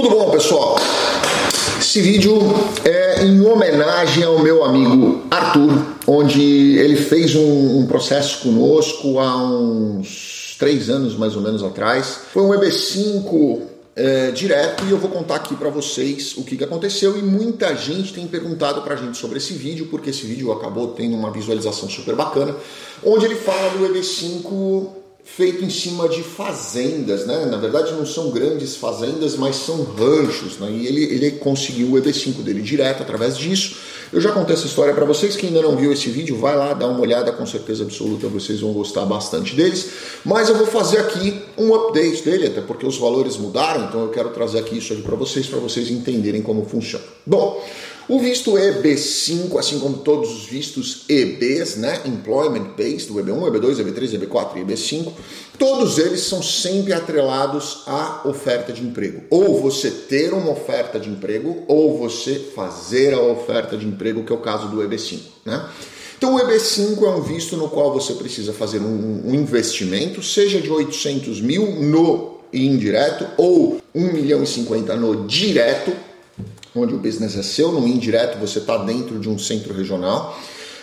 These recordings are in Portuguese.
Tudo bom, pessoal? Esse vídeo é em homenagem ao meu amigo Arthur, onde ele fez um, um processo conosco há uns três anos mais ou menos atrás. Foi um EB5 é, direto e eu vou contar aqui para vocês o que, que aconteceu e muita gente tem perguntado para a gente sobre esse vídeo porque esse vídeo acabou tendo uma visualização super bacana, onde ele fala do EB5 feito em cima de fazendas, né? Na verdade não são grandes fazendas, mas são ranchos, né? E ele, ele conseguiu o EB5 dele direto através disso. Eu já contei essa história para vocês, quem ainda não viu esse vídeo, vai lá, dá uma olhada, com certeza absoluta vocês vão gostar bastante deles. Mas eu vou fazer aqui um update dele, até porque os valores mudaram, então eu quero trazer aqui isso aqui para vocês, para vocês entenderem como funciona. Bom, o visto EB5, assim como todos os vistos EBs, né, Employment Based, o EB1, EB2, EB3, EB4 e EB5, todos eles são sempre atrelados à oferta de emprego. Ou você ter uma oferta de emprego, ou você fazer a oferta de emprego, que é o caso do EB5, né? Então o EB5 é um visto no qual você precisa fazer um, um investimento, seja de 800 mil no indireto ou 1 milhão e 50 no direto, onde o business é seu, no indireto você está dentro de um centro regional.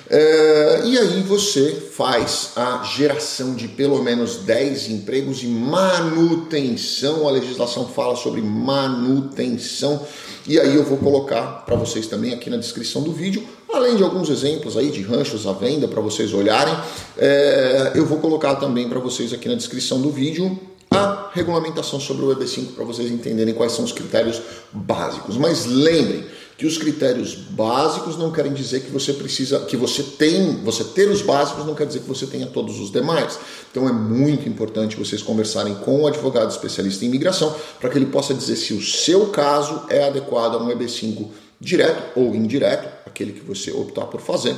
É, e aí você faz a geração de pelo menos 10 empregos e manutenção. A legislação fala sobre manutenção. E aí eu vou colocar para vocês também aqui na descrição do vídeo, além de alguns exemplos aí de ranchos à venda para vocês olharem. É, eu vou colocar também para vocês aqui na descrição do vídeo a regulamentação sobre o EB5 para vocês entenderem quais são os critérios básicos. Mas lembrem que os critérios básicos não querem dizer que você precisa, que você tem, você ter os básicos não quer dizer que você tenha todos os demais. Então é muito importante vocês conversarem com o advogado especialista em imigração para que ele possa dizer se o seu caso é adequado a um EB5 direto ou indireto, aquele que você optar por fazer,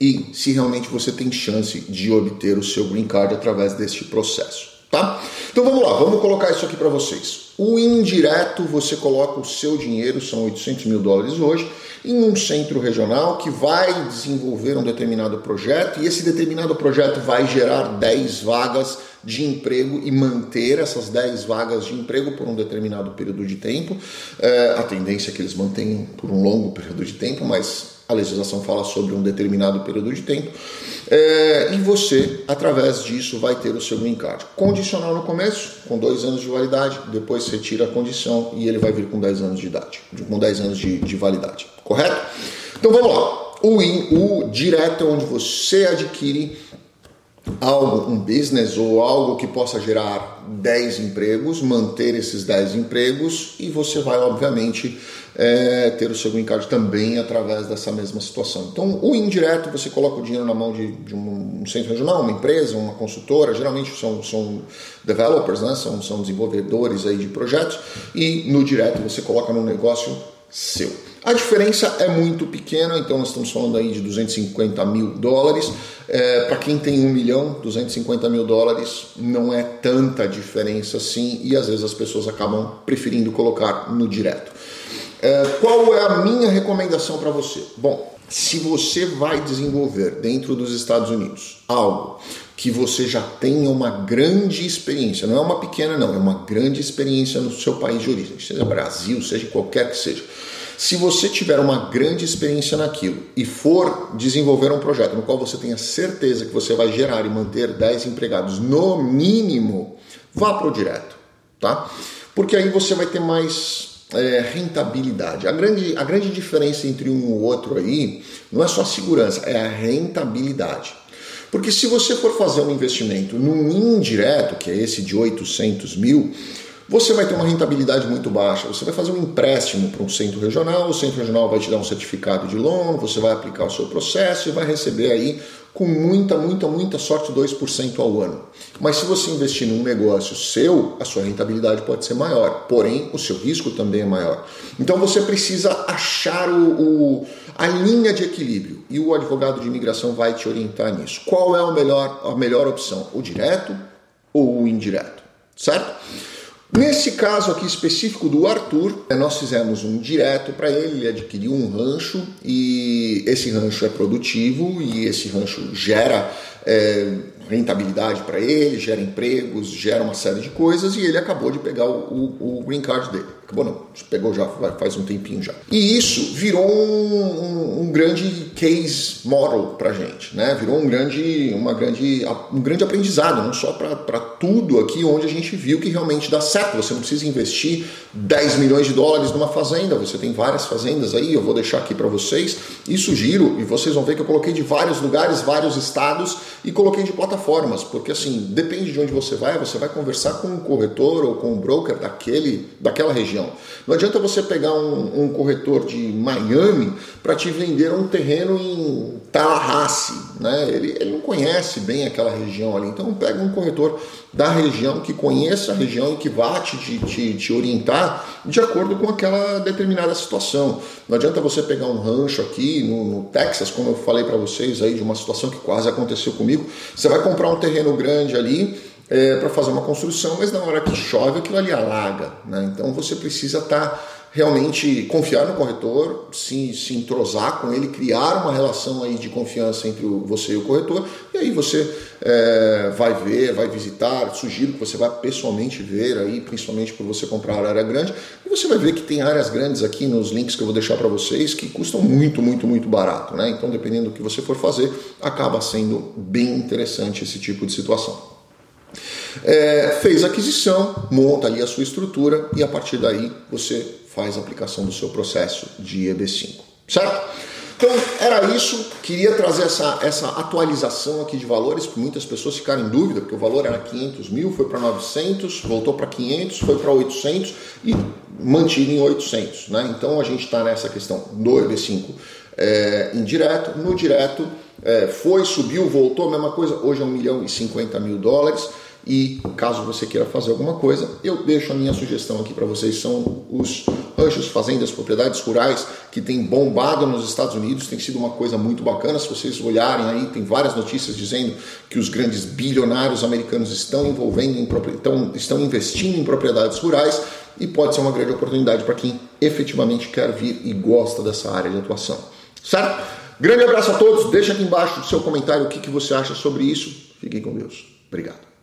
e se realmente você tem chance de obter o seu green card através deste processo tá? Então vamos lá, vamos colocar isso aqui para vocês. O indireto, você coloca o seu dinheiro, são 800 mil dólares hoje, em um centro regional que vai desenvolver um determinado projeto e esse determinado projeto vai gerar 10 vagas de emprego e manter essas 10 vagas de emprego por um determinado período de tempo. É, a tendência é que eles mantenham por um longo período de tempo, mas a legislação fala sobre um determinado período de tempo, é, e você, através disso, vai ter o seu green card. Condicional no começo, com dois anos de validade, depois você tira a condição e ele vai vir com 10 anos de idade, com 10 anos de, de validade, correto? Então vamos lá. O, in, o direto é onde você adquire algo, um business ou algo que possa gerar 10 empregos, manter esses 10 empregos e você vai, obviamente, é, ter o seu green card também através dessa mesma situação. Então, o indireto, você coloca o dinheiro na mão de, de um centro regional, uma empresa, uma consultora, geralmente são, são developers, né? são, são desenvolvedores aí de projetos, e no direto você coloca num negócio seu. A diferença é muito pequena, então nós estamos falando aí de 250 mil dólares. É, Para quem tem um milhão, 250 mil dólares não é tanta diferença assim, e às vezes as pessoas acabam preferindo colocar no direto. É, qual é a minha recomendação para você? Bom, se você vai desenvolver dentro dos Estados Unidos algo que você já tenha uma grande experiência, não é uma pequena, não, é uma grande experiência no seu país de origem, seja Brasil, seja qualquer que seja. Se você tiver uma grande experiência naquilo e for desenvolver um projeto no qual você tenha certeza que você vai gerar e manter 10 empregados no mínimo, vá para o direto, tá? Porque aí você vai ter mais é, rentabilidade. A grande, a grande diferença entre um e o outro aí não é só a segurança, é a rentabilidade. Porque se você for fazer um investimento num indireto, que é esse de 800 mil, você vai ter uma rentabilidade muito baixa. Você vai fazer um empréstimo para um centro regional, o centro regional vai te dar um certificado de loan, você vai aplicar o seu processo e vai receber aí com muita, muita, muita sorte 2% ao ano. Mas se você investir num negócio seu, a sua rentabilidade pode ser maior, porém o seu risco também é maior. Então você precisa achar o, o a linha de equilíbrio e o advogado de imigração vai te orientar nisso. Qual é a melhor, a melhor opção? O direto ou o indireto? Certo? Nesse caso aqui específico do Arthur, eh, nós fizemos um direto para ele, ele adquiriu um rancho e esse rancho é produtivo e esse rancho gera é, rentabilidade para ele, gera empregos, gera uma série de coisas e ele acabou de pegar o, o, o green card dele. Acabou não, pegou já faz um tempinho já. E isso virou um, um, um grande case model para gente, né? Virou um grande, uma grande, um grande aprendizado, não só para tudo aqui onde a gente viu que realmente dá certo. Você não precisa investir 10 milhões de dólares numa fazenda, você tem várias fazendas aí, eu vou deixar aqui para vocês e sugiro, e vocês vão ver que eu coloquei de vários lugares, vários estados e coloquei de plataformas, porque assim, depende de onde você vai, você vai conversar com um corretor ou com um broker daquele, daquela região. Não adianta você pegar um, um corretor de Miami para te vender um terreno em Tallahassee, né? Ele, ele não conhece bem aquela região ali, então pega um corretor da região que conheça a região e que vá te, te, te orientar de acordo com aquela determinada situação. Não adianta você pegar um rancho aqui no, no Texas, como eu falei para vocês aí de uma situação que quase aconteceu comigo. Você vai comprar um terreno grande ali é, para fazer uma construção, mas na hora que chove aquilo ali alaga. Né? Então você precisa estar tá realmente confiar no corretor, se, se entrosar com ele, criar uma relação aí de confiança entre você e o corretor, e aí você é, vai ver, vai visitar, sugiro que você vá pessoalmente ver aí, principalmente por você comprar área grande, e você vai ver que tem áreas grandes aqui nos links que eu vou deixar para vocês que custam muito, muito, muito barato, né? Então, dependendo do que você for fazer, acaba sendo bem interessante esse tipo de situação. É, fez aquisição, monta ali a sua estrutura e a partir daí você faz a aplicação do seu processo de EB5, certo? Então era isso, queria trazer essa, essa atualização aqui de valores, porque muitas pessoas ficaram em dúvida, porque o valor era 500 mil, foi para 900, voltou para 500, foi para 800 e mantido em 800. Né? Então a gente está nessa questão do EB5 é, indireto, no direto é, foi, subiu, voltou, mesma coisa, hoje é 1 milhão e 50 mil dólares. E caso você queira fazer alguma coisa, eu deixo a minha sugestão aqui para vocês: são os ranchos, fazendas, propriedades rurais que tem bombado nos Estados Unidos, tem sido uma coisa muito bacana. Se vocês olharem aí, tem várias notícias dizendo que os grandes bilionários americanos estão envolvendo em, estão, estão investindo em propriedades rurais e pode ser uma grande oportunidade para quem efetivamente quer vir e gosta dessa área de atuação. Certo? Grande abraço a todos. Deixa aqui embaixo o seu comentário o que, que você acha sobre isso. Fiquem com Deus. Obrigado.